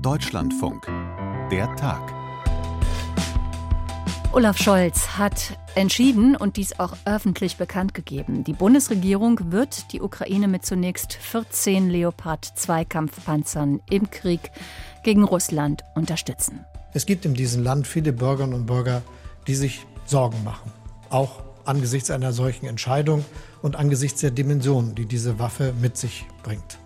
Deutschlandfunk. Der Tag. Olaf Scholz hat entschieden und dies auch öffentlich bekannt gegeben. Die Bundesregierung wird die Ukraine mit zunächst 14 Leopard 2 Kampfpanzern im Krieg gegen Russland unterstützen. Es gibt in diesem Land viele Bürgerinnen und Bürger, die sich Sorgen machen. Auch angesichts einer solchen Entscheidung und angesichts der Dimensionen, die diese Waffe mit sich bringt.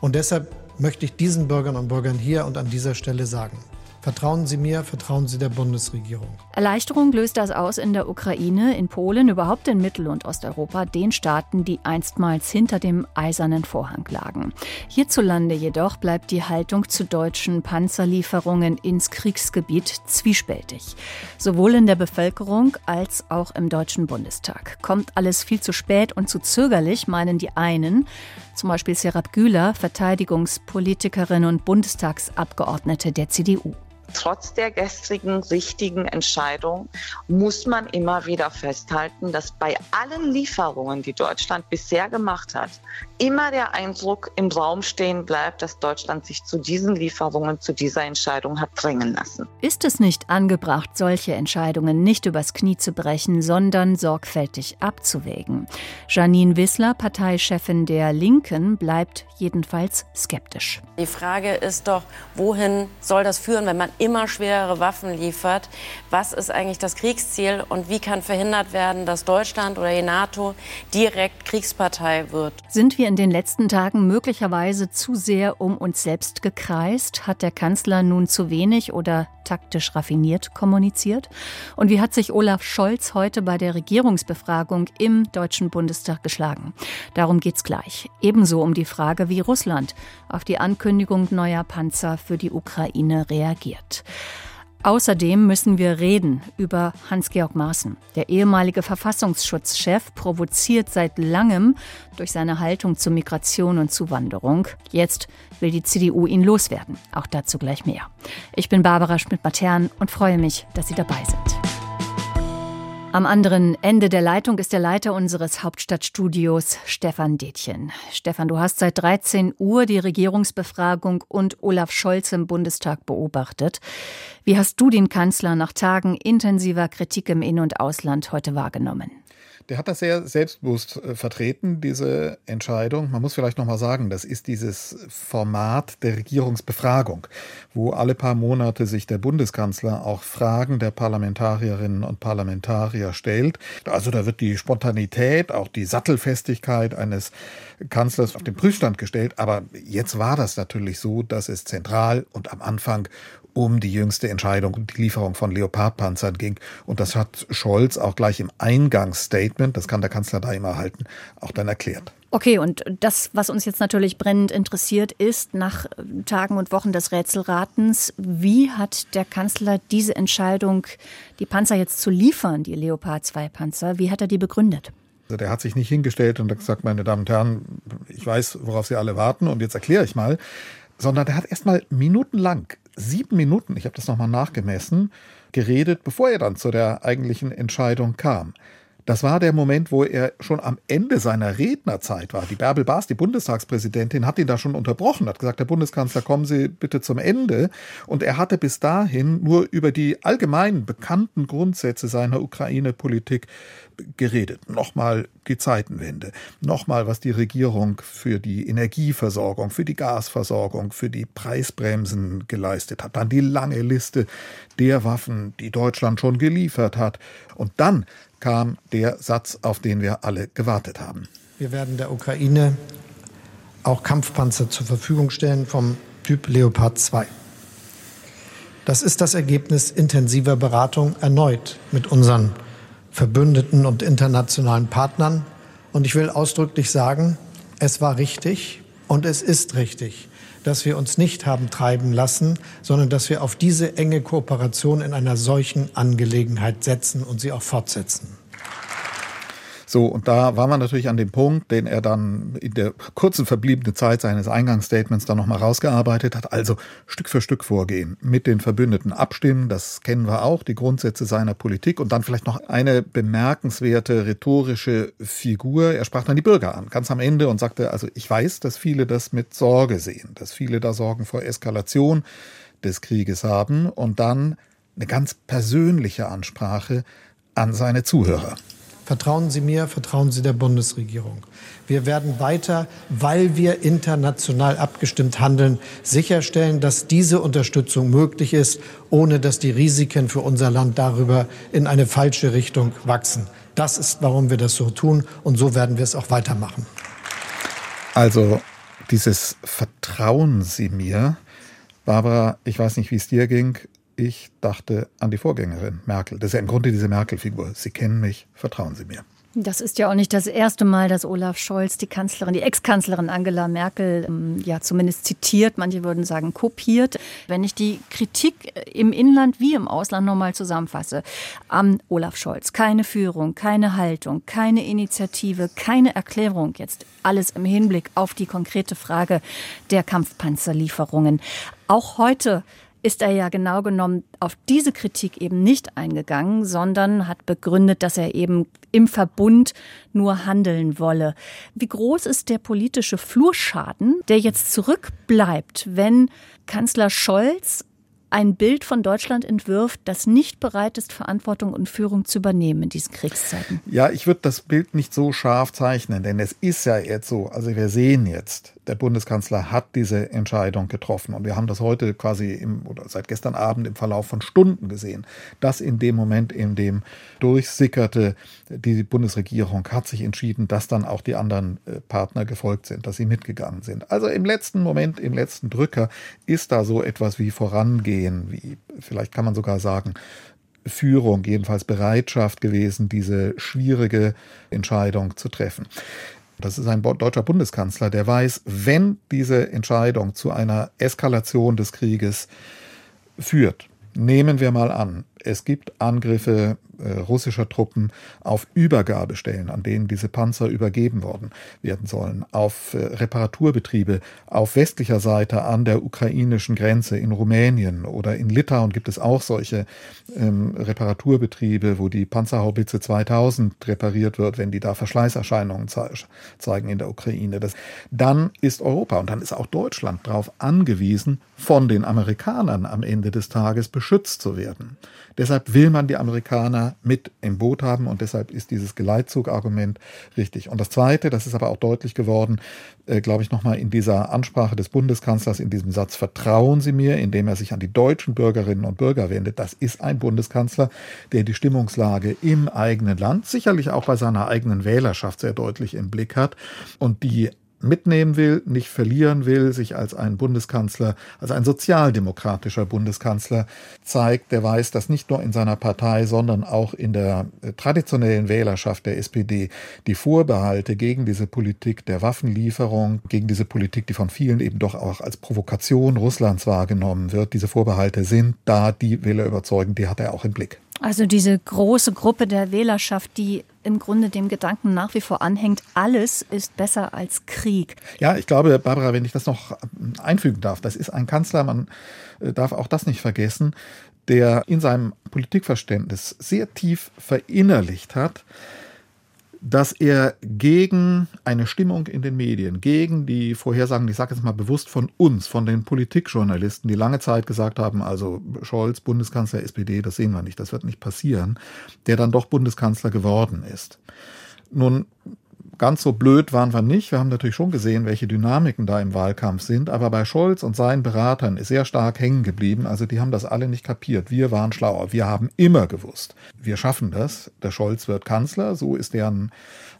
Und deshalb möchte ich diesen Bürgerinnen und Bürgern hier und an dieser Stelle sagen, Vertrauen Sie mir, vertrauen Sie der Bundesregierung. Erleichterung löst das aus in der Ukraine, in Polen, überhaupt in Mittel- und Osteuropa, den Staaten, die einstmals hinter dem eisernen Vorhang lagen. Hierzulande jedoch bleibt die Haltung zu deutschen Panzerlieferungen ins Kriegsgebiet zwiespältig. Sowohl in der Bevölkerung als auch im Deutschen Bundestag. Kommt alles viel zu spät und zu zögerlich, meinen die einen, zum Beispiel Serap Güler, Verteidigungspolitikerin und Bundestagsabgeordnete der CDU. Trotz der gestrigen richtigen Entscheidung muss man immer wieder festhalten, dass bei allen Lieferungen, die Deutschland bisher gemacht hat, immer der Eindruck im Raum stehen bleibt, dass Deutschland sich zu diesen Lieferungen, zu dieser Entscheidung hat drängen lassen. Ist es nicht angebracht, solche Entscheidungen nicht übers Knie zu brechen, sondern sorgfältig abzuwägen? Janine Wissler, Parteichefin der Linken, bleibt jedenfalls skeptisch. Die Frage ist doch, wohin soll das führen, wenn man immer schwerere Waffen liefert? Was ist eigentlich das Kriegsziel und wie kann verhindert werden, dass Deutschland oder die NATO direkt Kriegspartei wird? Sind wir in den letzten Tagen möglicherweise zu sehr um uns selbst gekreist? Hat der Kanzler nun zu wenig oder taktisch raffiniert kommuniziert? Und wie hat sich Olaf Scholz heute bei der Regierungsbefragung im Deutschen Bundestag geschlagen? Darum geht's gleich. Ebenso um die Frage, wie Russland auf die Ankündigung neuer Panzer für die Ukraine reagiert. Außerdem müssen wir reden über Hans-Georg Maaßen. Der ehemalige Verfassungsschutzchef provoziert seit langem durch seine Haltung zur Migration und Zuwanderung. Jetzt will die CDU ihn loswerden. Auch dazu gleich mehr. Ich bin Barbara Schmidt-Matern und freue mich, dass Sie dabei sind. Am anderen Ende der Leitung ist der Leiter unseres Hauptstadtstudios, Stefan Detjen. Stefan, du hast seit 13 Uhr die Regierungsbefragung und Olaf Scholz im Bundestag beobachtet. Wie hast du den Kanzler nach Tagen intensiver Kritik im In- und Ausland heute wahrgenommen? Der hat das sehr selbstbewusst äh, vertreten, diese Entscheidung. Man muss vielleicht nochmal sagen, das ist dieses Format der Regierungsbefragung, wo alle paar Monate sich der Bundeskanzler auch Fragen der Parlamentarierinnen und Parlamentarier stellt. Also da wird die Spontanität, auch die Sattelfestigkeit eines Kanzlers auf den Prüfstand gestellt. Aber jetzt war das natürlich so, dass es zentral und am Anfang um die jüngste Entscheidung und die Lieferung von Leopardpanzern ging. Und das hat Scholz auch gleich im Eingangsstatement, das kann der Kanzler da immer halten, auch dann erklärt. Okay, und das, was uns jetzt natürlich brennend interessiert, ist nach Tagen und Wochen des Rätselratens, wie hat der Kanzler diese Entscheidung, die Panzer jetzt zu liefern, die Leopard 2 Panzer, wie hat er die begründet? Also der hat sich nicht hingestellt und gesagt, meine Damen und Herren, ich weiß, worauf Sie alle warten und jetzt erkläre ich mal, sondern der hat erst mal minutenlang sieben Minuten, ich habe das nochmal nachgemessen, geredet, bevor er dann zu der eigentlichen Entscheidung kam. Das war der Moment, wo er schon am Ende seiner Rednerzeit war. Die Bärbel Baas, die Bundestagspräsidentin, hat ihn da schon unterbrochen, hat gesagt, Herr Bundeskanzler, kommen Sie bitte zum Ende. Und er hatte bis dahin nur über die allgemein bekannten Grundsätze seiner Ukraine-Politik geredet. Nochmal die Zeitenwende, nochmal, was die Regierung für die Energieversorgung, für die Gasversorgung, für die Preisbremsen geleistet hat. Dann die lange Liste der Waffen, die Deutschland schon geliefert hat. Und dann kam der Satz, auf den wir alle gewartet haben. Wir werden der Ukraine auch Kampfpanzer zur Verfügung stellen vom Typ Leopard 2. Das ist das Ergebnis intensiver Beratung erneut mit unseren Verbündeten und internationalen Partnern. Und ich will ausdrücklich sagen, es war richtig und es ist richtig, dass wir uns nicht haben treiben lassen, sondern dass wir auf diese enge Kooperation in einer solchen Angelegenheit setzen und sie auch fortsetzen. So, und da war man natürlich an dem Punkt, den er dann in der kurzen verbliebenen Zeit seines Eingangsstatements dann nochmal rausgearbeitet hat. Also Stück für Stück vorgehen, mit den Verbündeten abstimmen, das kennen wir auch, die Grundsätze seiner Politik und dann vielleicht noch eine bemerkenswerte rhetorische Figur. Er sprach dann die Bürger an, ganz am Ende und sagte, also ich weiß, dass viele das mit Sorge sehen, dass viele da Sorgen vor Eskalation des Krieges haben und dann eine ganz persönliche Ansprache an seine Zuhörer. Vertrauen Sie mir, vertrauen Sie der Bundesregierung. Wir werden weiter, weil wir international abgestimmt handeln, sicherstellen, dass diese Unterstützung möglich ist, ohne dass die Risiken für unser Land darüber in eine falsche Richtung wachsen. Das ist, warum wir das so tun und so werden wir es auch weitermachen. Also dieses Vertrauen Sie mir, Barbara, ich weiß nicht, wie es dir ging ich dachte an die Vorgängerin Merkel. Das ist ja im Grunde diese Merkel-Figur. Sie kennen mich, vertrauen Sie mir. Das ist ja auch nicht das erste Mal, dass Olaf Scholz die Kanzlerin, die Ex-Kanzlerin Angela Merkel, ähm, ja zumindest zitiert, manche würden sagen kopiert. Wenn ich die Kritik im Inland wie im Ausland nochmal zusammenfasse, am Olaf Scholz, keine Führung, keine Haltung, keine Initiative, keine Erklärung, jetzt alles im Hinblick auf die konkrete Frage der Kampfpanzerlieferungen. Auch heute ist er ja genau genommen auf diese Kritik eben nicht eingegangen, sondern hat begründet, dass er eben im Verbund nur handeln wolle. Wie groß ist der politische Flurschaden, der jetzt zurückbleibt, wenn Kanzler Scholz ein Bild von Deutschland entwirft, das nicht bereit ist, Verantwortung und Führung zu übernehmen in diesen Kriegszeiten? Ja, ich würde das Bild nicht so scharf zeichnen, denn es ist ja jetzt so, also wir sehen jetzt, der Bundeskanzler hat diese Entscheidung getroffen. Und wir haben das heute quasi im, oder seit gestern Abend im Verlauf von Stunden gesehen, dass in dem Moment, in dem durchsickerte, die Bundesregierung hat sich entschieden, dass dann auch die anderen äh, Partner gefolgt sind, dass sie mitgegangen sind. Also im letzten Moment, im letzten Drücker ist da so etwas wie Vorangehen, wie vielleicht kann man sogar sagen, Führung, jedenfalls Bereitschaft gewesen, diese schwierige Entscheidung zu treffen. Das ist ein deutscher Bundeskanzler, der weiß, wenn diese Entscheidung zu einer Eskalation des Krieges führt, nehmen wir mal an, es gibt Angriffe äh, russischer Truppen auf Übergabestellen, an denen diese Panzer übergeben worden werden sollen, auf äh, Reparaturbetriebe auf westlicher Seite an der ukrainischen Grenze in Rumänien oder in Litauen gibt es auch solche ähm, Reparaturbetriebe, wo die Panzerhaubitze 2000 repariert wird, wenn die da Verschleißerscheinungen ze zeigen in der Ukraine. Das, dann ist Europa und dann ist auch Deutschland darauf angewiesen, von den Amerikanern am Ende des Tages beschützt zu werden. Deshalb will man die Amerikaner mit im Boot haben und deshalb ist dieses Geleitzug-Argument richtig. Und das Zweite, das ist aber auch deutlich geworden, äh, glaube ich, nochmal in dieser Ansprache des Bundeskanzlers, in diesem Satz, vertrauen Sie mir, indem er sich an die deutschen Bürgerinnen und Bürger wendet. Das ist ein Bundeskanzler, der die Stimmungslage im eigenen Land, sicherlich auch bei seiner eigenen Wählerschaft sehr deutlich im Blick hat und die mitnehmen will, nicht verlieren will, sich als ein Bundeskanzler, als ein sozialdemokratischer Bundeskanzler zeigt, der weiß, dass nicht nur in seiner Partei, sondern auch in der äh, traditionellen Wählerschaft der SPD die Vorbehalte gegen diese Politik der Waffenlieferung, gegen diese Politik, die von vielen eben doch auch als Provokation Russlands wahrgenommen wird, diese Vorbehalte sind da, die will er überzeugen, die hat er auch im Blick. Also diese große Gruppe der Wählerschaft, die im Grunde dem Gedanken nach wie vor anhängt, alles ist besser als Krieg. Ja, ich glaube, Barbara, wenn ich das noch einfügen darf, das ist ein Kanzler, man äh, darf auch das nicht vergessen, der in seinem Politikverständnis sehr tief verinnerlicht hat, dass er gegen eine Stimmung in den Medien, gegen die Vorhersagen, ich sage jetzt mal bewusst von uns, von den Politikjournalisten, die lange Zeit gesagt haben, also Scholz, Bundeskanzler, SPD, das sehen wir nicht, das wird nicht passieren, der dann doch Bundeskanzler geworden ist. Nun Ganz so blöd waren wir nicht. Wir haben natürlich schon gesehen, welche Dynamiken da im Wahlkampf sind. Aber bei Scholz und seinen Beratern ist sehr stark hängen geblieben. Also die haben das alle nicht kapiert. Wir waren schlauer. Wir haben immer gewusst, wir schaffen das. Der Scholz wird Kanzler. So ist deren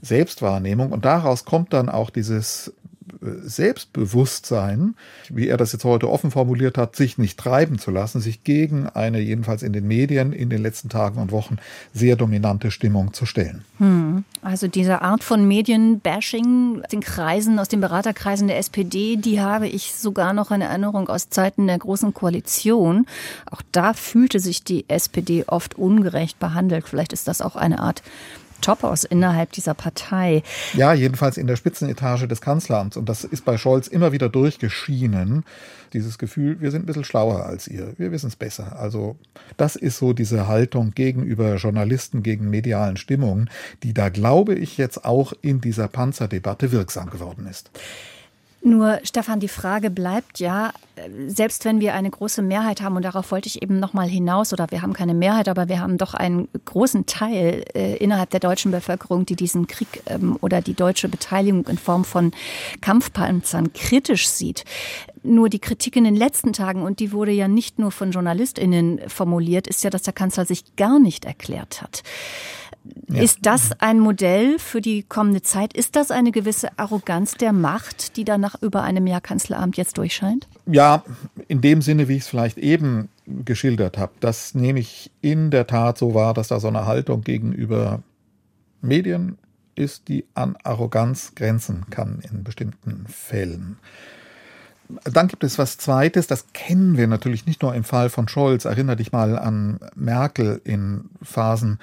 Selbstwahrnehmung. Und daraus kommt dann auch dieses Selbstbewusstsein, wie er das jetzt heute offen formuliert hat, sich nicht treiben zu lassen, sich gegen eine jedenfalls in den Medien in den letzten Tagen und Wochen sehr dominante Stimmung zu stellen. Hm. Also diese Art von Medienbashing, den Kreisen, aus den Beraterkreisen der SPD, die habe ich sogar noch in Erinnerung aus Zeiten der Großen Koalition. Auch da fühlte sich die SPD oft ungerecht behandelt. Vielleicht ist das auch eine Art Topos innerhalb dieser Partei. Ja, jedenfalls in der Spitzenetage des Kanzleramts. Und das ist bei Scholz immer wieder durchgeschienen. Dieses Gefühl, wir sind ein bisschen schlauer als ihr, wir wissen es besser. Also das ist so diese Haltung gegenüber Journalisten, gegen medialen Stimmungen, die da, glaube ich, jetzt auch in dieser Panzerdebatte wirksam geworden ist. Nur, Stefan, die Frage bleibt ja, selbst wenn wir eine große Mehrheit haben, und darauf wollte ich eben nochmal hinaus, oder wir haben keine Mehrheit, aber wir haben doch einen großen Teil äh, innerhalb der deutschen Bevölkerung, die diesen Krieg ähm, oder die deutsche Beteiligung in Form von Kampfpanzern kritisch sieht. Nur die Kritik in den letzten Tagen, und die wurde ja nicht nur von JournalistInnen formuliert, ist ja, dass der Kanzler sich gar nicht erklärt hat. Ja. Ist das ein Modell für die kommende Zeit? Ist das eine gewisse Arroganz der Macht, die dann nach über einem Jahr Kanzleramt jetzt durchscheint? Ja, in dem Sinne, wie ich es vielleicht eben geschildert habe. Das nehme ich in der Tat so wahr, dass da so eine Haltung gegenüber Medien ist, die an Arroganz grenzen kann in bestimmten Fällen. Dann gibt es was Zweites, das kennen wir natürlich nicht nur im Fall von Scholz. Erinner dich mal an Merkel in Phasen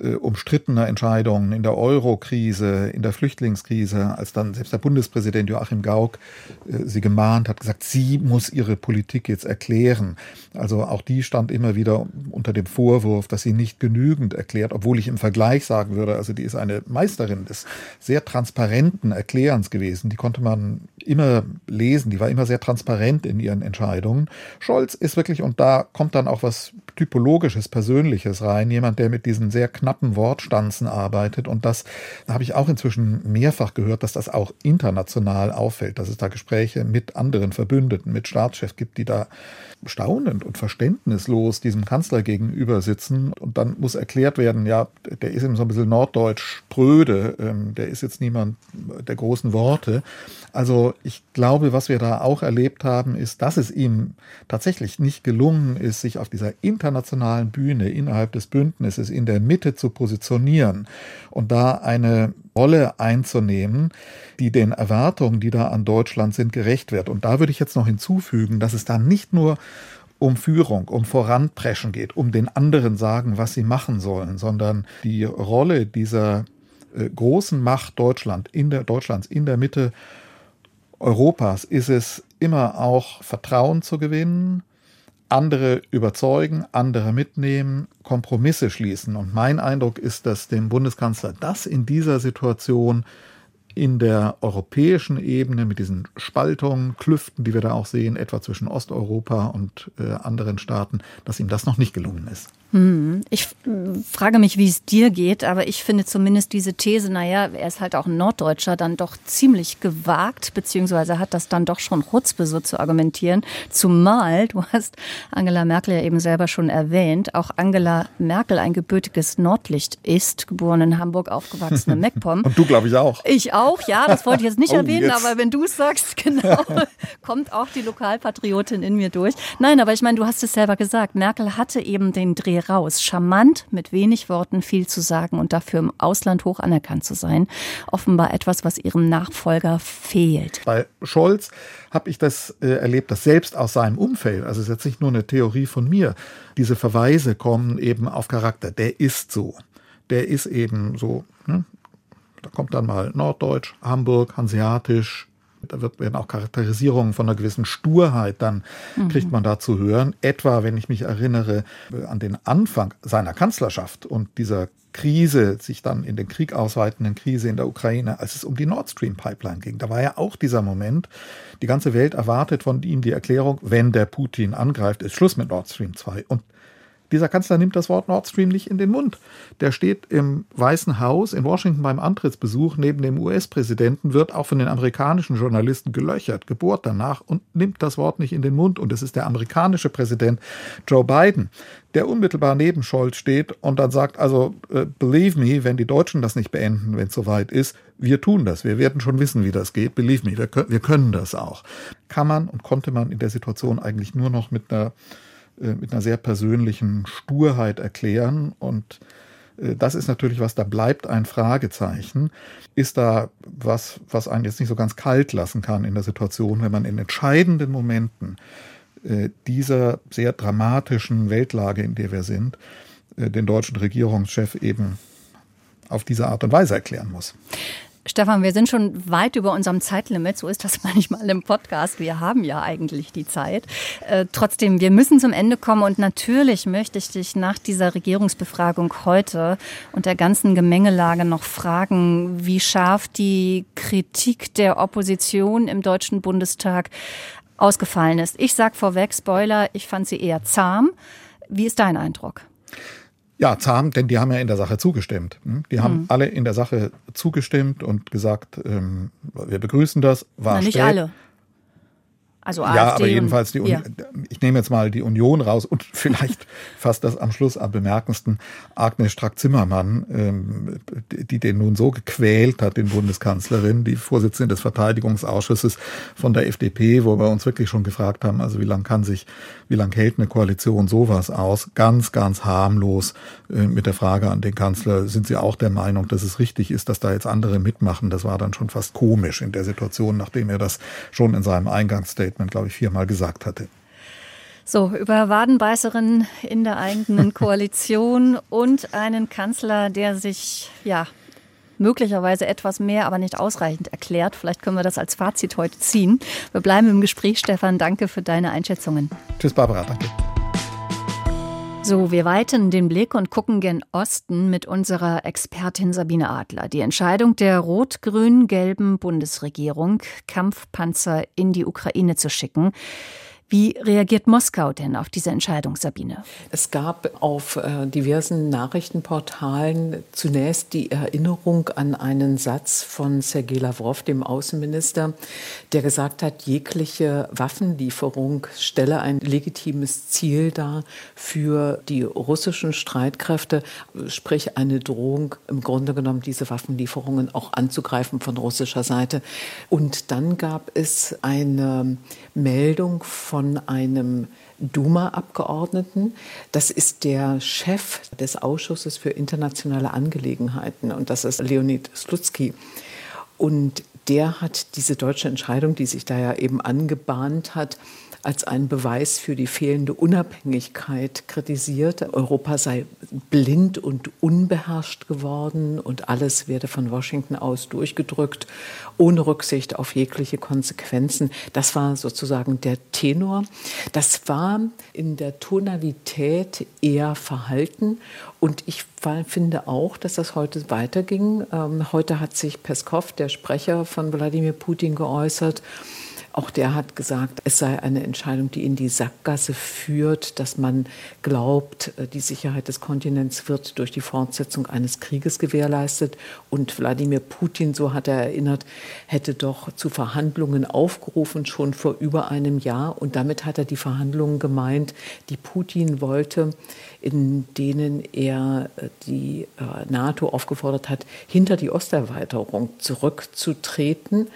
äh, umstrittener Entscheidungen in der Euro-Krise, in der Flüchtlingskrise, als dann selbst der Bundespräsident Joachim Gauck äh, sie gemahnt hat, gesagt, sie muss ihre Politik jetzt erklären. Also auch die stand immer wieder unter dem Vorwurf, dass sie nicht genügend erklärt, obwohl ich im Vergleich sagen würde, also die ist eine Meisterin des sehr transparenten Erklärens gewesen. Die konnte man immer lesen, die war immer sehr transparent in ihren Entscheidungen. Scholz ist wirklich, und da kommt dann auch was typologisches, persönliches rein, jemand, der mit diesen sehr knappen Wortstanzen arbeitet. Und das habe ich auch inzwischen mehrfach gehört, dass das auch international auffällt, dass es da Gespräche mit anderen Verbündeten, mit Staatschefs gibt, die da staunend und verständnislos diesem Kanzler gegenüber sitzen. Und dann muss erklärt werden, ja, der ist eben so ein bisschen norddeutsch spröde, ähm, der ist jetzt niemand der großen Worte. Also ich glaube, was wir da auch erlebt haben, ist, dass es ihm tatsächlich nicht gelungen ist, sich auf dieser internationalen Bühne innerhalb des Bündnisses in der Mitte zu positionieren und da eine Rolle einzunehmen, die den Erwartungen, die da an Deutschland sind, gerecht wird. Und da würde ich jetzt noch hinzufügen, dass es da nicht nur um Führung, um Voranpreschen geht, um den anderen sagen, was sie machen sollen, sondern die Rolle dieser äh, großen Macht Deutschland in der, Deutschlands in der Mitte Europas ist es immer auch Vertrauen zu gewinnen, andere überzeugen, andere mitnehmen, Kompromisse schließen. Und mein Eindruck ist, dass dem Bundeskanzler das in dieser Situation in der europäischen Ebene mit diesen Spaltungen, Klüften, die wir da auch sehen, etwa zwischen Osteuropa und äh, anderen Staaten, dass ihm das noch nicht gelungen ist. Hm. Ich frage mich, wie es dir geht, aber ich finde zumindest diese These, naja, er ist halt auch ein Norddeutscher, dann doch ziemlich gewagt, beziehungsweise hat das dann doch schon Chutzpe so zu argumentieren. Zumal, du hast Angela Merkel ja eben selber schon erwähnt, auch Angela Merkel ein gebürtiges Nordlicht ist, geboren in Hamburg, aufgewachsen in Meckpomm. Und du, glaube ich, auch. Ich auch, ja, das wollte ich jetzt nicht oh, erwähnen, jetzt. aber wenn du es sagst, genau, kommt auch die Lokalpatriotin in mir durch. Nein, aber ich meine, du hast es selber gesagt, Merkel hatte eben den Dreh raus. Charmant, mit wenig Worten viel zu sagen und dafür im Ausland hoch anerkannt zu sein. Offenbar etwas, was ihrem Nachfolger fehlt. Bei Scholz habe ich das äh, erlebt, dass selbst aus seinem Umfeld, also es ist jetzt nicht nur eine Theorie von mir, diese Verweise kommen eben auf Charakter. Der ist so. Der ist eben so. Ne? Da kommt dann mal Norddeutsch, Hamburg, Hanseatisch, da wird, werden auch Charakterisierungen von einer gewissen Sturheit dann mhm. kriegt man da zu hören. Etwa, wenn ich mich erinnere äh, an den Anfang seiner Kanzlerschaft und dieser Krise, sich dann in den Krieg ausweitenden Krise in der Ukraine, als es um die Nord Stream Pipeline ging. Da war ja auch dieser Moment, die ganze Welt erwartet von ihm die Erklärung, wenn der Putin angreift, ist Schluss mit Nord Stream 2. Und dieser Kanzler nimmt das Wort Nord Stream nicht in den Mund. Der steht im Weißen Haus in Washington beim Antrittsbesuch neben dem US-Präsidenten, wird auch von den amerikanischen Journalisten gelöchert, gebohrt danach und nimmt das Wort nicht in den Mund. Und es ist der amerikanische Präsident Joe Biden, der unmittelbar neben Scholz steht und dann sagt, also äh, believe me, wenn die Deutschen das nicht beenden, wenn es soweit ist, wir tun das. Wir werden schon wissen, wie das geht. Believe me, wir, wir können das auch. Kann man und konnte man in der Situation eigentlich nur noch mit einer äh, mit einer sehr persönlichen Sturheit erklären. Und äh, das ist natürlich was, da bleibt ein Fragezeichen. Ist da was, was einen jetzt nicht so ganz kalt lassen kann in der Situation, wenn man in entscheidenden Momenten äh, dieser sehr dramatischen Weltlage, in der wir sind, den deutschen Regierungschef eben auf diese Art und Weise erklären muss. Stefan, wir sind schon weit über unserem Zeitlimit. So ist das manchmal im Podcast. Wir haben ja eigentlich die Zeit. Äh, trotzdem, wir müssen zum Ende kommen. Und natürlich möchte ich dich nach dieser Regierungsbefragung heute und der ganzen Gemengelage noch fragen, wie scharf die Kritik der Opposition im Deutschen Bundestag ausgefallen ist. Ich sag vorweg, Spoiler, ich fand sie eher zahm. Wie ist dein Eindruck? Ja, zahm, denn die haben ja in der Sache zugestimmt. Hm? Die haben mhm. alle in der Sache zugestimmt und gesagt, ähm, wir begrüßen das. War Na, nicht alle. Also AfD ja, aber jedenfalls die Union, ja. ich nehme jetzt mal die Union raus und vielleicht fast das am Schluss am bemerkendsten Agnes Strack-Zimmermann, ähm, die den nun so gequält hat, den Bundeskanzlerin, die Vorsitzende des Verteidigungsausschusses von der FDP, wo wir uns wirklich schon gefragt haben, also wie lang kann sich, wie lang hält eine Koalition sowas aus? Ganz, ganz harmlos äh, mit der Frage an den Kanzler, sind Sie auch der Meinung, dass es richtig ist, dass da jetzt andere mitmachen? Das war dann schon fast komisch in der Situation, nachdem er das schon in seinem Eingangsstatement Statement, glaube ich, viermal gesagt hatte. So, über Wadenbeißerinnen in der eigenen Koalition und einen Kanzler, der sich, ja, möglicherweise etwas mehr, aber nicht ausreichend erklärt. Vielleicht können wir das als Fazit heute ziehen. Wir bleiben im Gespräch, Stefan. Danke für deine Einschätzungen. Tschüss, Barbara. Danke. So, wir weiten den Blick und gucken gen Osten mit unserer Expertin Sabine Adler. Die Entscheidung der rot-grün-gelben Bundesregierung, Kampfpanzer in die Ukraine zu schicken, wie reagiert Moskau denn auf diese Entscheidung, Sabine? Es gab auf äh, diversen Nachrichtenportalen zunächst die Erinnerung an einen Satz von Sergei Lavrov, dem Außenminister, der gesagt hat, jegliche Waffenlieferung stelle ein legitimes Ziel dar für die russischen Streitkräfte, sprich eine Drohung, im Grunde genommen diese Waffenlieferungen auch anzugreifen von russischer Seite. Und dann gab es eine Meldung von von einem Duma-Abgeordneten. Das ist der Chef des Ausschusses für internationale Angelegenheiten und das ist Leonid Slutsky. Und der hat diese deutsche Entscheidung, die sich da ja eben angebahnt hat, als einen Beweis für die fehlende Unabhängigkeit kritisiert. Europa sei blind und unbeherrscht geworden und alles werde von Washington aus durchgedrückt, ohne Rücksicht auf jegliche Konsequenzen. Das war sozusagen der Tenor. Das war in der Tonalität eher verhalten und ich finde auch, dass das heute weiterging. Ähm, heute hat sich Peskov, der Sprecher von Wladimir Putin, geäußert auch der hat gesagt, es sei eine Entscheidung, die in die Sackgasse führt, dass man glaubt, äh, die Sicherheit des Kontinents wird durch die Fortsetzung eines Krieges gewährleistet. Und Wladimir Putin, so hat er erinnert, hätte doch zu Verhandlungen aufgerufen, schon vor über einem Jahr. Und damit hat er die Verhandlungen gemeint, die Putin wollte, in denen er äh, die äh, NATO aufgefordert hat, hinter die Osterweiterung zurückzutreten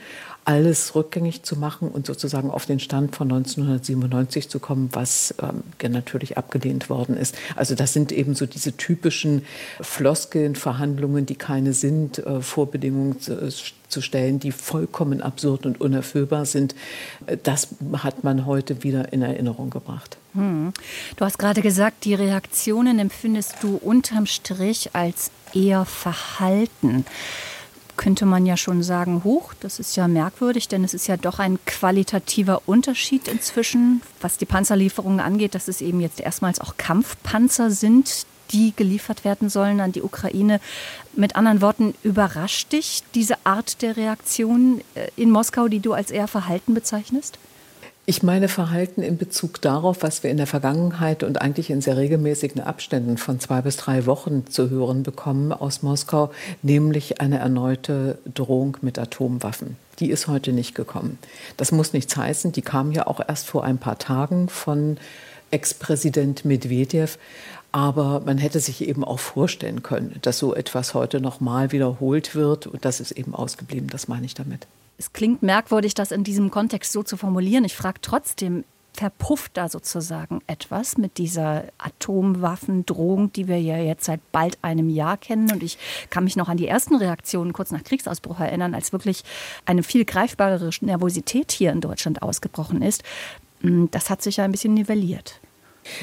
alles rückgängig zu machen und sozusagen auf den Stand von 1997 zu kommen, was ähm, natürlich abgelehnt worden ist. Also das sind eben so diese typischen Floskeln, Verhandlungen, die keine sind, äh, Vorbedingungen zu, äh, zu stellen, die vollkommen absurd und unerfüllbar sind. Äh, das hat man heute wieder in Erinnerung gebracht. Hm. Du hast gerade gesagt, die Reaktionen empfindest du unterm Strich als eher verhalten könnte man ja schon sagen, hoch. Das ist ja merkwürdig, denn es ist ja doch ein qualitativer Unterschied inzwischen, was die Panzerlieferungen angeht, dass es eben jetzt erstmals auch Kampfpanzer sind, die geliefert werden sollen an die Ukraine. Mit anderen Worten, überrascht dich diese Art der Reaktion äh, in Moskau, die du als eher verhalten bezeichnest? Ich meine Verhalten in Bezug darauf, was wir in der Vergangenheit und eigentlich in sehr regelmäßigen Abständen von zwei bis drei Wochen zu hören bekommen aus Moskau, nämlich eine erneute Drohung mit Atomwaffen. Die ist heute nicht gekommen. Das muss nichts heißen. Die kam ja auch erst vor ein paar Tagen von Ex-Präsident Medvedev. Aber man hätte sich eben auch vorstellen können, dass so etwas heute nochmal wiederholt wird. Und das ist eben ausgeblieben. Das meine ich damit es klingt merkwürdig, das in diesem Kontext so zu formulieren. Ich frage trotzdem, verpufft da sozusagen etwas mit dieser Atomwaffendrohung, die wir ja jetzt seit bald einem Jahr kennen. Und ich kann mich noch an die ersten Reaktionen kurz nach Kriegsausbruch erinnern, als wirklich eine viel greifbarere Nervosität hier in Deutschland ausgebrochen ist. Hm, das hat sich ja ein bisschen nivelliert.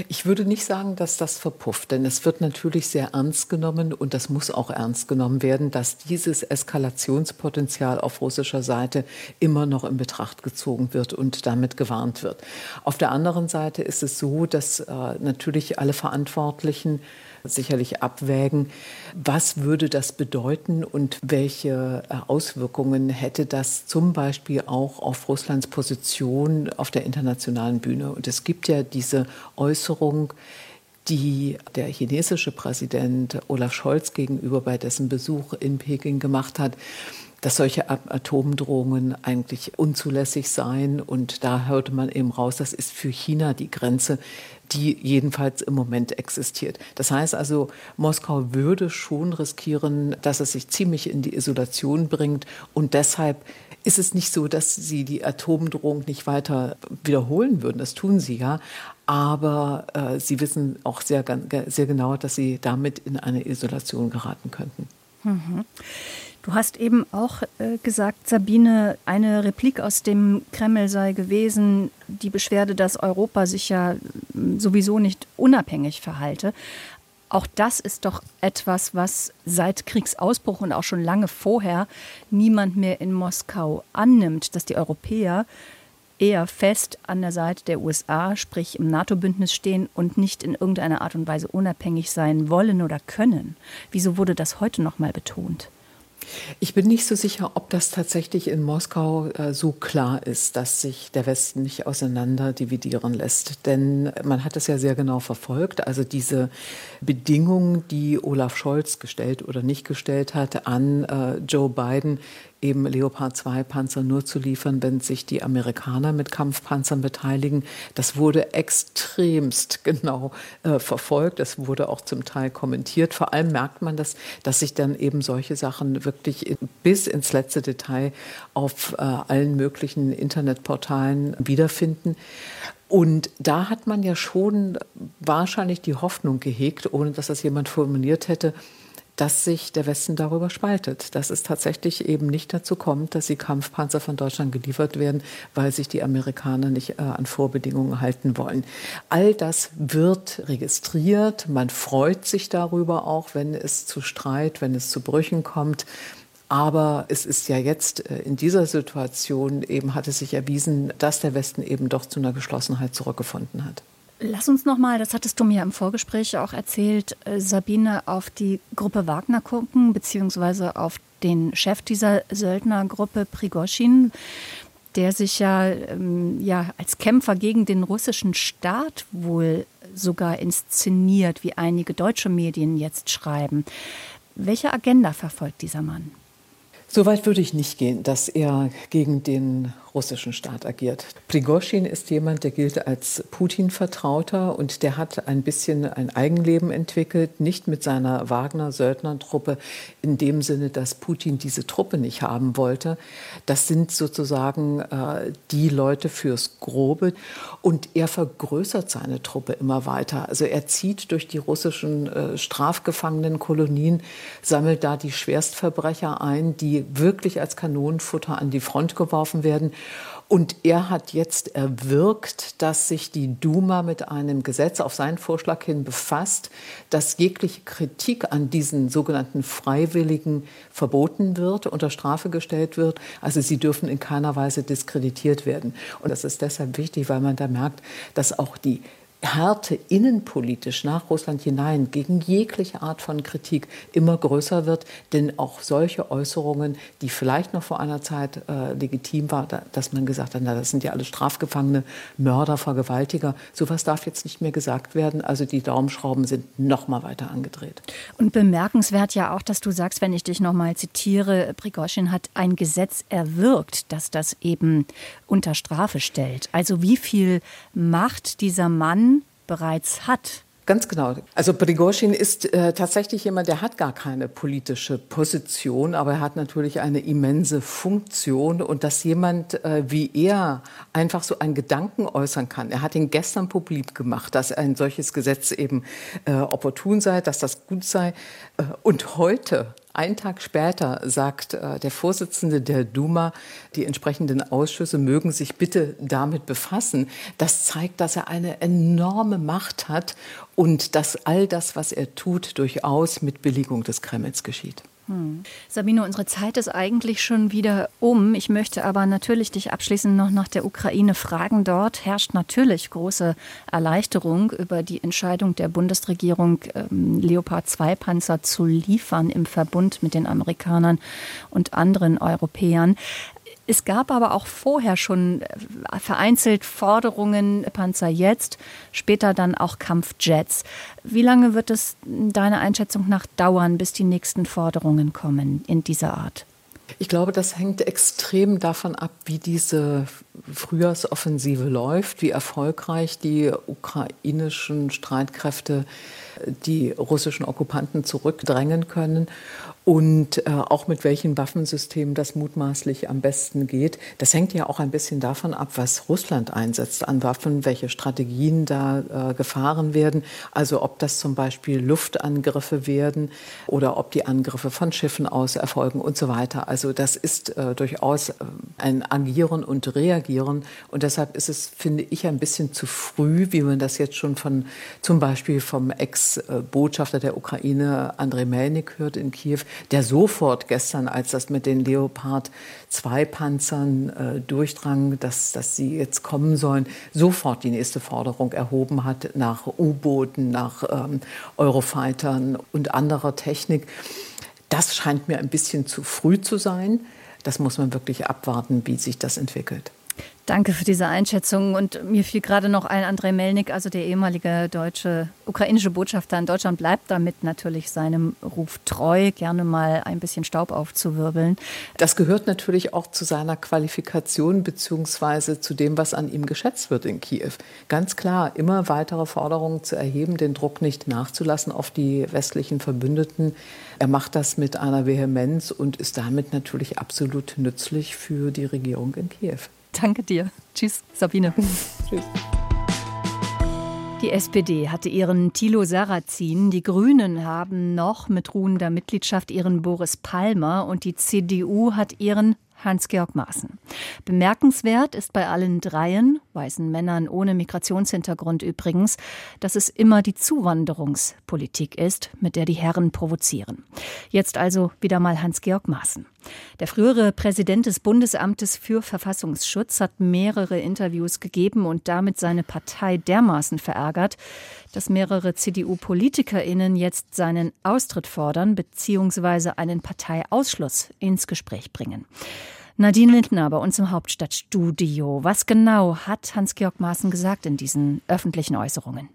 Ich würde nicht sagen, dass das verpufft, denn es wird natürlich sehr ernst genommen und das muss auch ernst genommen werden, dass dieses Eskalationspotenzial auf russischer Seite immer noch in Betracht gezogen wird und damit gewarnt wird. Auf der anderen Seite ist es so, dass äh, natürlich alle Verantwortlichen sicherlich abwägen, was würde das bedeuten und welche äh, Auswirkungen hätte das zum Beispiel auch auf Russlands Position auf der internationalen Bühne. Und es gibt ja diese Äußerung, die der chinesische Präsident Olaf Scholz gegenüber bei dessen Besuch in Peking gemacht hat, dass solche Atomdrohungen eigentlich unzulässig seien. Und da hörte man eben raus, das ist für China die Grenze, die jedenfalls im Moment existiert. Das heißt also, Moskau würde schon riskieren, dass es sich ziemlich in die Isolation bringt. Und deshalb ist es nicht so, dass sie die Atomdrohung nicht weiter wiederholen würden. Das tun sie ja. Aber äh, sie wissen auch sehr, sehr genau, dass sie damit in eine Isolation geraten könnten. Mhm. Du hast eben auch äh, gesagt, Sabine, eine Replik aus dem Kreml sei gewesen, die Beschwerde, dass Europa sich ja hm, sowieso nicht unabhängig verhalte. Auch das ist doch etwas, was seit Kriegsausbruch und auch schon lange vorher niemand mehr in Moskau annimmt, dass die Europäer eher fest an der Seite der USA, sprich im NATO-Bündnis stehen und nicht in irgendeiner Art und Weise unabhängig sein wollen oder können. Wieso wurde das heute noch mal betont? Ich bin nicht so sicher, ob das tatsächlich in Moskau äh, so klar ist, dass sich der Westen nicht auseinander dividieren lässt. Denn man hat es ja sehr genau verfolgt. Also diese Bedingungen, die Olaf Scholz gestellt oder nicht gestellt hat an äh, Joe Biden, eben Leopard 2 Panzer nur zu liefern, wenn sich die Amerikaner mit Kampfpanzern beteiligen. Das wurde extremst genau äh, verfolgt. Es wurde auch zum Teil kommentiert. Vor allem merkt man das, dass sich dann eben solche Sachen wirklich bis ins letzte Detail auf äh, allen möglichen Internetportalen wiederfinden. Und da hat man ja schon wahrscheinlich die Hoffnung gehegt, ohne dass das jemand formuliert hätte, dass sich der Westen darüber spaltet, dass es tatsächlich eben nicht dazu kommt, dass die Kampfpanzer von Deutschland geliefert werden, weil sich die Amerikaner nicht äh, an Vorbedingungen halten wollen. All das wird registriert. Man freut sich darüber auch, wenn es zu Streit, wenn es zu Brüchen kommt. Aber es ist ja jetzt äh, in dieser Situation eben hat es sich erwiesen, dass der Westen eben doch zu einer Geschlossenheit zurückgefunden hat. Lass uns noch mal, das hattest du mir im Vorgespräch auch erzählt, äh, Sabine, auf die Gruppe Wagner gucken, beziehungsweise auf den Chef dieser Söldnergruppe Prigoschin, der sich ja, ähm, ja als Kämpfer gegen den russischen Staat wohl sogar inszeniert, wie einige deutsche Medien jetzt schreiben. Welche Agenda verfolgt dieser Mann? Soweit würde ich nicht gehen, dass er gegen den russischen Staat agiert. Prigoschin ist jemand, der gilt als Putin-Vertrauter und der hat ein bisschen ein Eigenleben entwickelt, nicht mit seiner Wagner-Söldnertruppe in dem Sinne, dass Putin diese Truppe nicht haben wollte. Das sind sozusagen äh, die Leute fürs Grobe und er vergrößert seine Truppe immer weiter. Also er zieht durch die russischen äh, Strafgefangenenkolonien, sammelt da die Schwerstverbrecher ein, die wirklich als Kanonenfutter an die Front geworfen werden und er hat jetzt erwirkt, dass sich die Duma mit einem Gesetz auf seinen Vorschlag hin befasst, dass jegliche Kritik an diesen sogenannten Freiwilligen verboten wird, unter Strafe gestellt wird. Also sie dürfen in keiner Weise diskreditiert werden. Und das ist deshalb wichtig, weil man da merkt, dass auch die Härte innenpolitisch nach Russland hinein gegen jegliche Art von Kritik immer größer wird. Denn auch solche Äußerungen, die vielleicht noch vor einer Zeit äh, legitim war, da, dass man gesagt hat, na, das sind ja alle Strafgefangene, Mörder, Vergewaltiger, sowas darf jetzt nicht mehr gesagt werden. Also die Daumenschrauben sind noch mal weiter angedreht. Und bemerkenswert ja auch, dass du sagst, wenn ich dich noch mal zitiere, Prigoschin hat ein Gesetz erwirkt, das das eben unter Strafe stellt. Also wie viel Macht dieser Mann bereits hat. Ganz genau. Also Prigozhin ist äh, tatsächlich jemand, der hat gar keine politische Position, aber er hat natürlich eine immense Funktion und dass jemand äh, wie er einfach so einen Gedanken äußern kann. Er hat ihn gestern publik gemacht, dass ein solches Gesetz eben äh, opportun sei, dass das gut sei. Äh, und heute Einen Tag später sagt äh, der Vorsitzende der Duma, die entsprechenden Ausschüsse mögen sich bitte damit befassen. Das zeigt, dass er eine enorme Macht hat und dass all das, was er tut, durchaus mit Billigung des Kremls geschieht. Hm. Sabine, unsere Zeit ist eigentlich schon wieder um. Ich möchte aber natürlich dich abschließend noch nach der Ukraine fragen. Dort herrscht natürlich große Erleichterung über die Entscheidung der Bundesregierung, ähm, Leopard 2 Panzer zu liefern im Verbund mit den Amerikanern und anderen Europäern. Es gab aber auch vorher schon äh, vereinzelt Forderungen, Panzer jetzt, später dann auch Kampfjets. Wie lange wird es deiner Einschätzung nach dauern, bis die nächsten Forderungen kommen in dieser Art? Ich glaube, das hängt extrem davon ab, wie diese Frühjahrsoffensive läuft, wie erfolgreich die ukrainischen Streitkräfte die russischen Okkupanten zurückdrängen können und äh, auch mit welchen Waffensystemen das mutmaßlich am besten geht. Das hängt ja auch ein bisschen davon ab, was Russland einsetzt an Waffen, welche Strategien da äh, gefahren werden. Also ob das zum Beispiel Luftangriffe werden oder ob die Angriffe von Schiffen aus erfolgen und so weiter. Also das ist äh, durchaus äh, ein Agieren und Reagieren. Und deshalb ist es, finde ich, ein bisschen zu früh, wie man das jetzt schon von zum Beispiel vom Ex-Botschafter der Ukraine Andrei Melnik hört in Kiew der sofort gestern, als das mit den Leopard 2 Panzern äh, durchdrang, dass, dass sie jetzt kommen sollen, sofort die nächste Forderung erhoben hat nach U-Booten, nach ähm, Eurofightern und anderer Technik. Das scheint mir ein bisschen zu früh zu sein. Das muss man wirklich abwarten, wie sich das entwickelt. Danke für diese Einschätzung. Und mir fiel gerade noch ein, Andrei Melnik, also der ehemalige deutsche, ukrainische Botschafter in Deutschland, bleibt damit natürlich seinem Ruf treu, gerne mal ein bisschen Staub aufzuwirbeln. Das gehört natürlich auch zu seiner Qualifikation beziehungsweise zu dem, was an ihm geschätzt wird in Kiew. Ganz klar, immer weitere Forderungen zu erheben, den Druck nicht nachzulassen auf die westlichen Verbündeten. Er macht das mit einer Vehemenz und ist damit natürlich absolut nützlich für die Regierung in Kiew. Danke dir. Tschüss, Sabine. Tschüss. Die SPD hatte ihren Thilo Sarrazin, die Grünen haben noch mit ruhender Mitgliedschaft ihren Boris Palmer und die CDU hat ihren Hans-Georg Maaßen. Bemerkenswert ist bei allen dreien, weißen Männern ohne Migrationshintergrund übrigens, dass es immer die Zuwanderungspolitik ist, mit der die Herren provozieren. Jetzt also wieder mal Hans-Georg Maaßen. Der frühere Präsident des Bundesamtes für Verfassungsschutz hat mehrere Interviews gegeben und damit seine Partei dermaßen verärgert, dass mehrere CDU-PolitikerInnen jetzt seinen Austritt fordern bzw. einen Parteiausschluss ins Gespräch bringen. Nadine Lindner bei uns im Hauptstadtstudio. Was genau hat Hans-Georg Maaßen gesagt in diesen öffentlichen Äußerungen?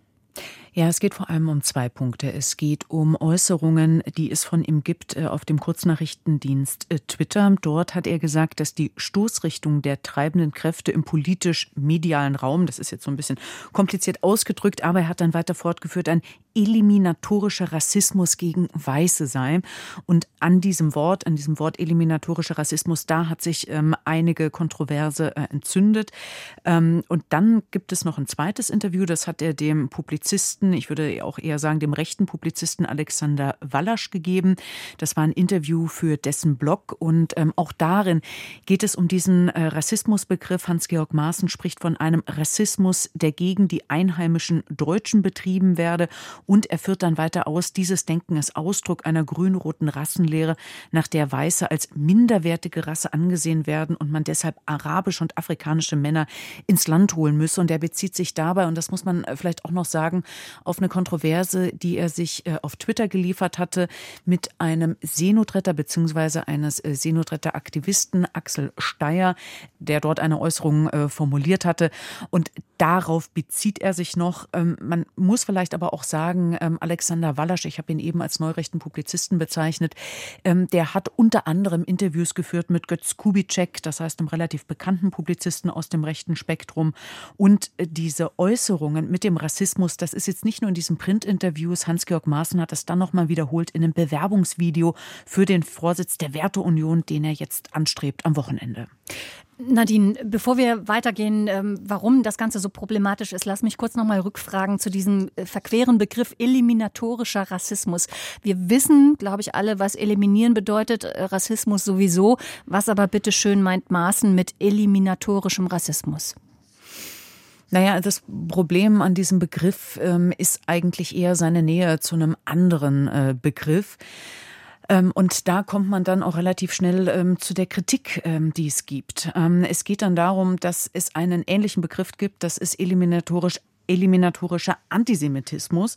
Ja, es geht vor allem um zwei Punkte. Es geht um Äußerungen, die es von ihm gibt äh, auf dem Kurznachrichtendienst äh, Twitter. Dort hat er gesagt, dass die Stoßrichtung der treibenden Kräfte im politisch-medialen Raum, das ist jetzt so ein bisschen kompliziert ausgedrückt, aber er hat dann weiter fortgeführt, ein eliminatorischer Rassismus gegen Weiße sei. Und an diesem Wort, an diesem Wort eliminatorischer Rassismus, da hat sich ähm, einige Kontroverse äh, entzündet. Ähm, und dann gibt es noch ein zweites Interview, das hat er dem Publizisten, ich würde auch eher sagen dem rechten Publizisten Alexander Wallasch gegeben. Das war ein Interview für dessen Blog und ähm, auch darin geht es um diesen äh, Rassismusbegriff. Hans-Georg Maaßen spricht von einem Rassismus, der gegen die einheimischen Deutschen betrieben werde und er führt dann weiter aus, dieses Denken ist Ausdruck einer grün-roten Rassenlehre, nach der Weiße als minderwertige Rasse angesehen werden und man deshalb arabische und afrikanische Männer ins Land holen müsse. Und er bezieht sich dabei, und das muss man vielleicht auch noch sagen, auf eine Kontroverse, die er sich äh, auf Twitter geliefert hatte mit einem Seenotretter bzw. eines äh, Seenotretter-Aktivisten Axel Steyer, der dort eine Äußerung äh, formuliert hatte. Und darauf bezieht er sich noch. Ähm, man muss vielleicht aber auch sagen, ähm, Alexander Wallasch, ich habe ihn eben als neurechten Publizisten bezeichnet, ähm, der hat unter anderem Interviews geführt mit Götz Kubitschek, das heißt einem relativ bekannten Publizisten aus dem rechten Spektrum. Und diese Äußerungen mit dem Rassismus, das ist jetzt nicht nur in diesen Printinterviews. Hans-Georg Maaßen hat das dann nochmal wiederholt in einem Bewerbungsvideo für den Vorsitz der Werteunion, den er jetzt anstrebt am Wochenende. Nadine, bevor wir weitergehen, ähm, warum das Ganze so problematisch ist, lass mich kurz noch mal rückfragen zu diesem äh, verqueren Begriff eliminatorischer Rassismus. Wir wissen, glaube ich, alle, was eliminieren bedeutet, äh, Rassismus sowieso. Was aber bitte schön meint Maßen mit eliminatorischem Rassismus? Naja, das Problem an diesem Begriff ähm, ist eigentlich eher seine Nähe zu einem anderen äh, Begriff. Ähm, und da kommt man dann auch relativ schnell ähm, zu der Kritik, ähm, die es gibt. Ähm, es geht dann darum, dass es einen ähnlichen Begriff gibt, das ist eliminatorisch eliminatorischer Antisemitismus.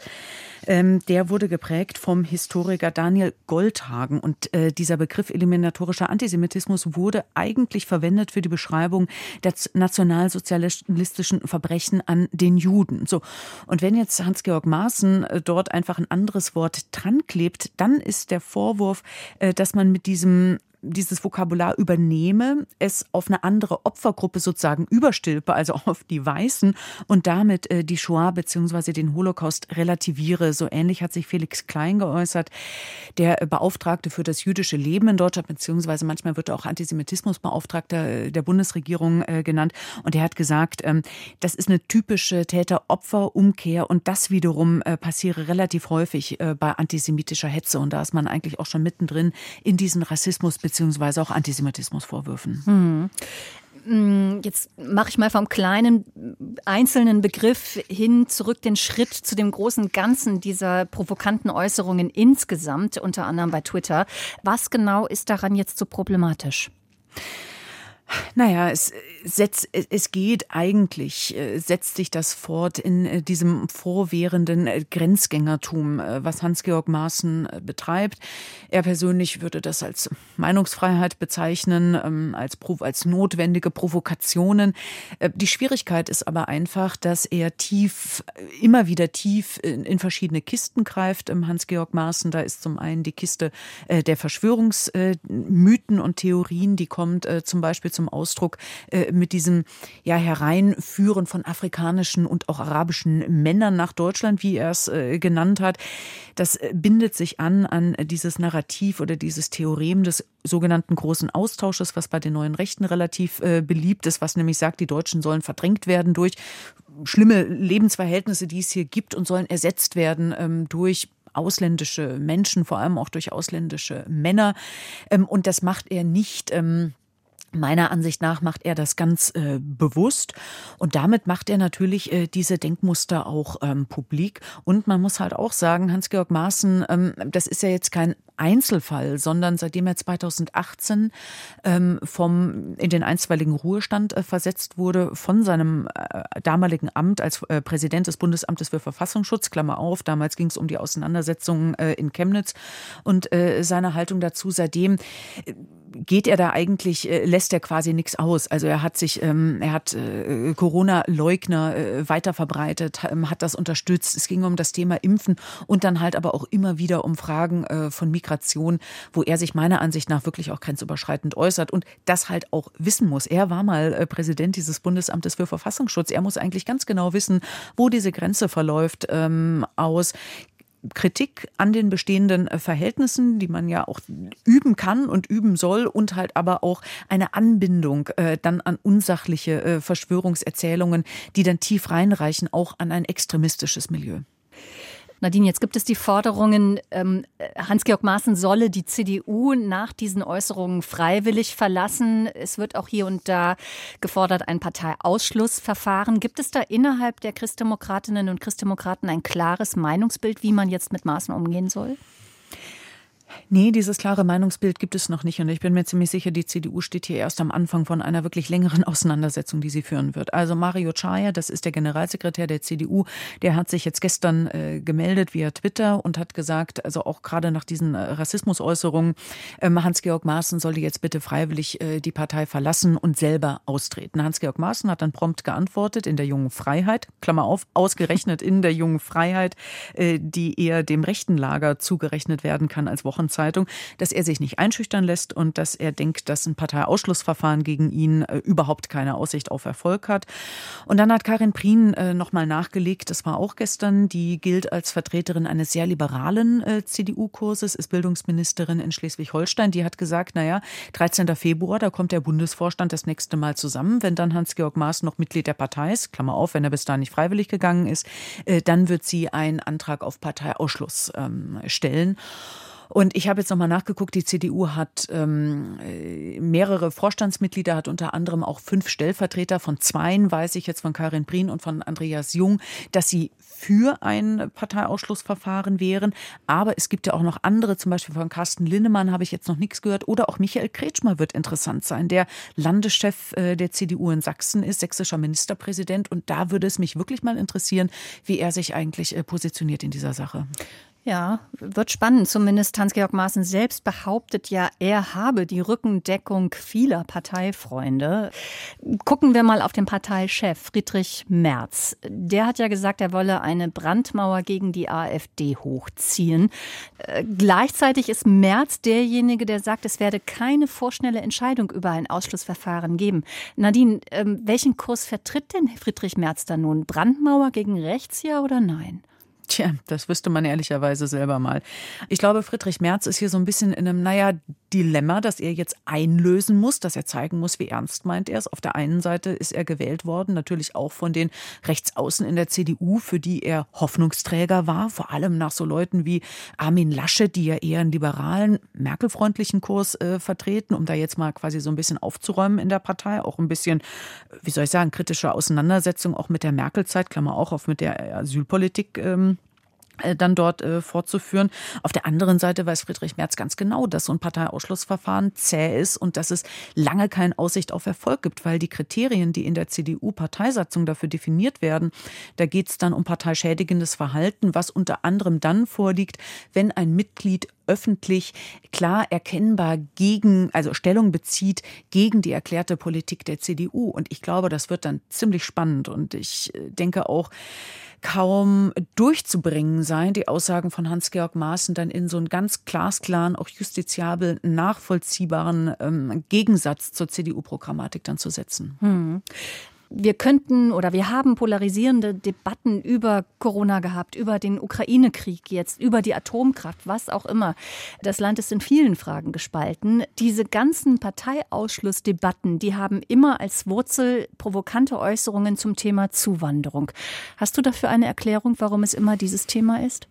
Ähm, der wurde geprägt vom Historiker Daniel Goldhagen. Und äh, dieser Begriff eliminatorischer Antisemitismus wurde eigentlich verwendet für die Beschreibung der nationalsozialistischen Verbrechen an den Juden. So. Und wenn jetzt Hans-Georg Maaßen äh, dort einfach ein anderes Wort dran klebt, dann ist der Vorwurf, äh, dass man mit diesem dieses Vokabular übernehme, es auf eine andere Opfergruppe sozusagen überstülpe, also auf die Weißen und damit äh, die Shoah bzw. den Holocaust relativiere. So ähnlich hat sich Felix Klein geäußert, der Beauftragte für das jüdische Leben in Deutschland, beziehungsweise manchmal wird er auch Antisemitismusbeauftragter äh, der Bundesregierung äh, genannt. Und er hat gesagt, ähm, das ist eine typische Täter-Opfer-Umkehr und das wiederum äh, passiere relativ häufig äh, bei antisemitischer Hetze. Und da ist man eigentlich auch schon mittendrin in diesen Rassismus- beziehungsweise auch Antisemitismusvorwürfen. Hm. Jetzt mache ich mal vom kleinen einzelnen Begriff hin zurück den Schritt zu dem großen Ganzen dieser provokanten Äußerungen insgesamt, unter anderem bei Twitter. Was genau ist daran jetzt so problematisch? Naja, es, setzt, es geht eigentlich, äh, setzt sich das fort in äh, diesem vorwährenden äh, Grenzgängertum, was Hans-Georg Maaßen betreibt. Er persönlich würde das als Meinungsfreiheit bezeichnen, ähm, als, als notwendige Provokationen. Die Schwierigkeit ist aber einfach, dass er tief, immer wieder tief in, in verschiedene Kisten greift. Ähm, Hans-Georg Maaßen, da ist zum einen die Kiste der Verschwörungsmythen und Theorien, die kommt zum Beispiel zum Ausdruck äh, mit diesem ja, Hereinführen von afrikanischen und auch arabischen Männern nach Deutschland, wie er es äh, genannt hat. Das äh, bindet sich an an dieses Narrativ oder dieses Theorem des sogenannten großen Austausches, was bei den neuen Rechten relativ beliebt ist, was nämlich sagt, die Deutschen sollen verdrängt werden durch schlimme Lebensverhältnisse, die es hier gibt und sollen ersetzt werden ähm, durch ausländische Menschen, vor allem auch durch ausländische Männer. Ähm, und das macht er nicht. Ähm, Meiner Ansicht nach macht er das ganz äh, bewusst und damit macht er natürlich äh, diese Denkmuster auch ähm, publik. Und man muss halt auch sagen, Hans-Georg Maaßen, ähm, das ist ja jetzt kein Einzelfall, sondern seitdem er 2018 ähm, vom in den einstweiligen Ruhestand äh, versetzt wurde von seinem äh, damaligen Amt als äh, Präsident des Bundesamtes für Verfassungsschutz, Klammer auf, damals ging es um die Auseinandersetzungen äh, in Chemnitz und seine Haltung dazu seitdem geht er da eigentlich, äh, lässt er quasi nichts aus. Also er hat sich, ähm, er hat äh, Corona-Leugner äh, weiter verbreitet, ähm, hat das unterstützt. Es ging um das Thema Impfen und dann halt aber auch immer wieder um Fragen äh, von Migration, wo er sich meiner Ansicht nach wirklich auch grenzüberschreitend äußert und das halt auch wissen muss. Er war mal äh, Präsident dieses Bundesamtes für Verfassungsschutz. Er muss eigentlich ganz genau wissen, wo diese Grenze verläuft ähm, aus. Kritik an den bestehenden äh, Verhältnissen, die man ja auch üben kann und üben soll und halt aber auch eine Anbindung äh, dann an unsachliche äh, Verschwörungserzählungen, die dann tief reinreichen, auch an ein extremistisches Milieu. Nadine, jetzt gibt es die Forderungen, ähm, Hans-Georg Maaßen solle die CDU nach diesen Äußerungen freiwillig verlassen. Es wird auch hier und da gefordert, ein Parteiausschlussverfahren. Gibt es da innerhalb der Christdemokratinnen und Christdemokraten ein klares Meinungsbild, wie man jetzt mit Maaßen umgehen soll? Nee, dieses klare Meinungsbild gibt es noch nicht. Und ich bin mir ziemlich sicher, die CDU steht hier erst am Anfang von einer wirklich längeren Auseinandersetzung, die sie führen wird. Also Mario Chaya, das ist der Generalsekretär der CDU, der hat sich jetzt gestern äh, gemeldet via Twitter und hat gesagt, also auch gerade nach diesen äh, Rassismusäußerungen, äh, Hans-Georg Maaßen solle jetzt bitte freiwillig äh, die Partei verlassen und selber austreten. Hans-Georg Maaßen hat dann prompt geantwortet in der jungen Freiheit, Klammer auf, ausgerechnet in der jungen Freiheit, äh, die eher dem rechten Lager zugerechnet werden kann als Wochen Wochenzeitung, dass er sich nicht einschüchtern lässt und dass er denkt, dass ein Parteiausschlussverfahren gegen ihn äh, überhaupt keine Aussicht auf Erfolg hat. Und dann hat Karin Prien äh, nochmal nachgelegt, das war auch gestern, die gilt als Vertreterin eines sehr liberalen äh, CDU-Kurses, ist Bildungsministerin in Schleswig-Holstein. Die hat gesagt, naja, 13. Februar, da kommt der Bundesvorstand das nächste Mal zusammen. Wenn dann Hans-Georg Maas noch Mitglied der Partei ist, Klammer auf, wenn er bis dahin nicht freiwillig gegangen ist, äh, dann wird sie einen Antrag auf Parteiausschluss ähm, stellen. Und ich habe jetzt nochmal nachgeguckt, die CDU hat ähm, äh, mehrere Vorstandsmitglieder, hat unter anderem auch fünf Stellvertreter. Von zweien weiß ich jetzt von Karin Prien und von Andreas Jung, dass sie für ein Parteiausschlussverfahren wären. Aber es gibt ja auch noch andere, zum Beispiel von Carsten Linnemann habe ich jetzt noch nichts gehört. Oder auch Michael Kretschmer wird interessant sein, der Landeschef äh, der CDU in Sachsen ist, sächsischer Ministerpräsident. Und da würde es mich wirklich mal interessieren, wie er sich eigentlich äh, positioniert in dieser Sache. Ja, wird spannend. Zumindest Hans-Georg Maaßen selbst behauptet ja, er habe die Rückendeckung vieler Parteifreunde. Gucken wir mal auf den Parteichef Friedrich Merz. Der hat ja gesagt, er wolle eine Brandmauer gegen die AfD hochziehen. Äh, gleichzeitig ist Merz derjenige, der sagt, es werde keine vorschnelle Entscheidung über ein Ausschlussverfahren geben. Nadine, äh, welchen Kurs vertritt denn Friedrich Merz da nun? Brandmauer gegen rechts, ja oder nein? Tja, das wüsste man ehrlicherweise selber mal. Ich glaube, Friedrich Merz ist hier so ein bisschen in einem, naja, Dilemma, das er jetzt einlösen muss, dass er zeigen muss, wie ernst meint er es. Auf der einen Seite ist er gewählt worden, natürlich auch von den Rechtsaußen in der CDU, für die er Hoffnungsträger war, vor allem nach so Leuten wie Armin Laschet, die ja eher einen liberalen, merkelfreundlichen Kurs äh, vertreten, um da jetzt mal quasi so ein bisschen aufzuräumen in der Partei, auch ein bisschen, wie soll ich sagen, kritische Auseinandersetzung auch mit der Merkel-Zeit, Klammer auch auf mit der Asylpolitik ähm, äh, dann dort äh, fortzuführen. Auf der anderen Seite weiß Friedrich Merz ganz genau, dass so ein Parteiausschlussverfahren zäh ist und dass es lange keine Aussicht auf Erfolg gibt, weil die Kriterien, die in der CDU-Parteisatzung dafür definiert werden, da geht es dann um parteischädigendes Verhalten, was unter anderem dann vorliegt, wenn ein Mitglied öffentlich klar erkennbar gegen, also Stellung bezieht gegen die erklärte Politik der CDU. Und ich glaube, das wird dann ziemlich spannend. Und ich äh, denke auch, kaum durchzubringen sein, die Aussagen von Hans-Georg Maaßen dann in so einen ganz glasklaren, auch justiziabel nachvollziehbaren ähm, Gegensatz zur CDU-Programmatik dann zu setzen. Hm wir könnten oder wir haben polarisierende Debatten über Corona gehabt, über den Ukraine-Krieg jetzt, über die Atomkraft, was auch immer. Das Land ist in vielen Fragen gespalten. Diese ganzen Parteiausschlussdebatten, die haben immer als Wurzel provokante Äußerungen zum Thema Zuwanderung. Hast du dafür eine Erklärung, warum es immer dieses Thema ist?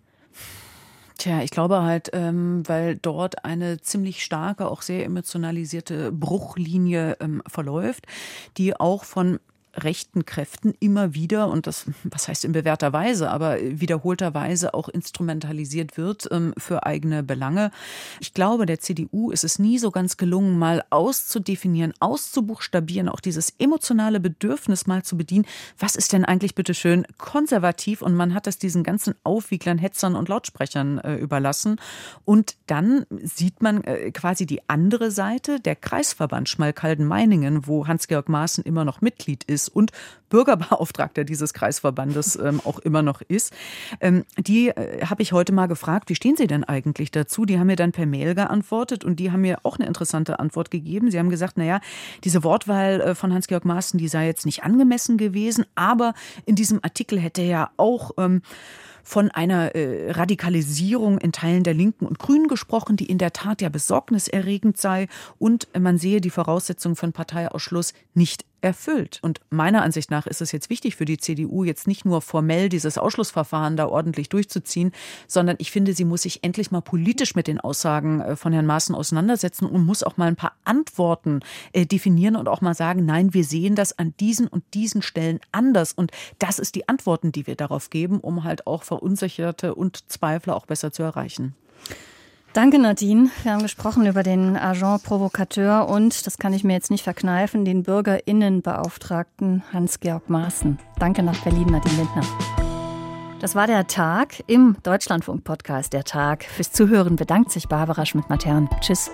Tja, ich glaube halt, ähm, weil dort eine ziemlich starke, auch sehr emotionalisierte Bruchlinie ähm, verläuft, die auch von rechten Kräften immer wieder, und das, was heißt in bewährter Weise, aber wiederholter Weise auch instrumentalisiert wird ähm, für eigene Belange. Ich glaube, der CDU ist es nie so ganz gelungen, mal auszudefinieren, auszubuchstabieren, auch dieses emotionale Bedürfnis mal zu bedienen. Was ist denn eigentlich bitteschön konservativ? Und man hat es diesen ganzen Aufwieglern, Hetzern und Lautsprechern äh, überlassen. Und dann sieht man äh, quasi die andere Seite, der Kreisverband Schmalkalden-Meiningen, wo Hans-Georg Maaßen immer noch Mitglied ist ist und Bürgerbeauftragter dieses Kreisverbandes ähm, auch immer noch ist. Ähm, die äh, habe ich heute mal gefragt, wie stehen Sie denn eigentlich dazu? Die haben mir dann per Mail geantwortet und die haben mir auch eine interessante Antwort gegeben. Sie haben gesagt, naja, diese Wortwahl äh, von Hans-Georg Maaßen, die sei jetzt nicht angemessen gewesen, aber in diesem Artikel hätte er auch ähm, von einer äh, Radikalisierung in Teilen der Linken und Grünen gesprochen, die in der Tat ja besorgniserregend sei und man sehe die Voraussetzungen einen Parteiausschluss nicht erfüllt. Und meiner Ansicht nach ist es jetzt wichtig für die CDU, jetzt nicht nur formell dieses Ausschlussverfahren da ordentlich durchzuziehen, sondern ich finde, sie muss sich endlich mal politisch mit den Aussagen äh, von Herrn Maaßen auseinandersetzen und muss auch mal ein paar Antworten äh, definieren und auch mal sagen, nein, wir sehen das an diesen und diesen Stellen anders. Und das ist die Antworten, die wir darauf geben, um halt auch Verunsicherte und Zweifler auch besser zu erreichen. Danke, Nadine. Wir haben gesprochen über den Agent Provokateur und, das kann ich mir jetzt nicht verkneifen, den Bürgerinnenbeauftragten Hans-Georg Maaßen. Danke nach Berlin, Nadine Lindner. Das war der Tag im Deutschlandfunk-Podcast. Der Tag. Fürs Zuhören bedankt sich Barbara Schmidt-Matern. Tschüss.